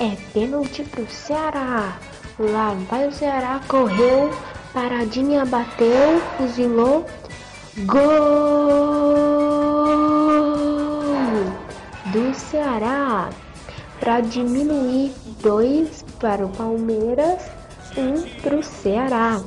É pênalti pro Ceará. Lá vai o Ceará, correu, paradinha, bateu, fuzilou. Gol do Ceará. Para diminuir dois para o Palmeiras, um para o Ceará.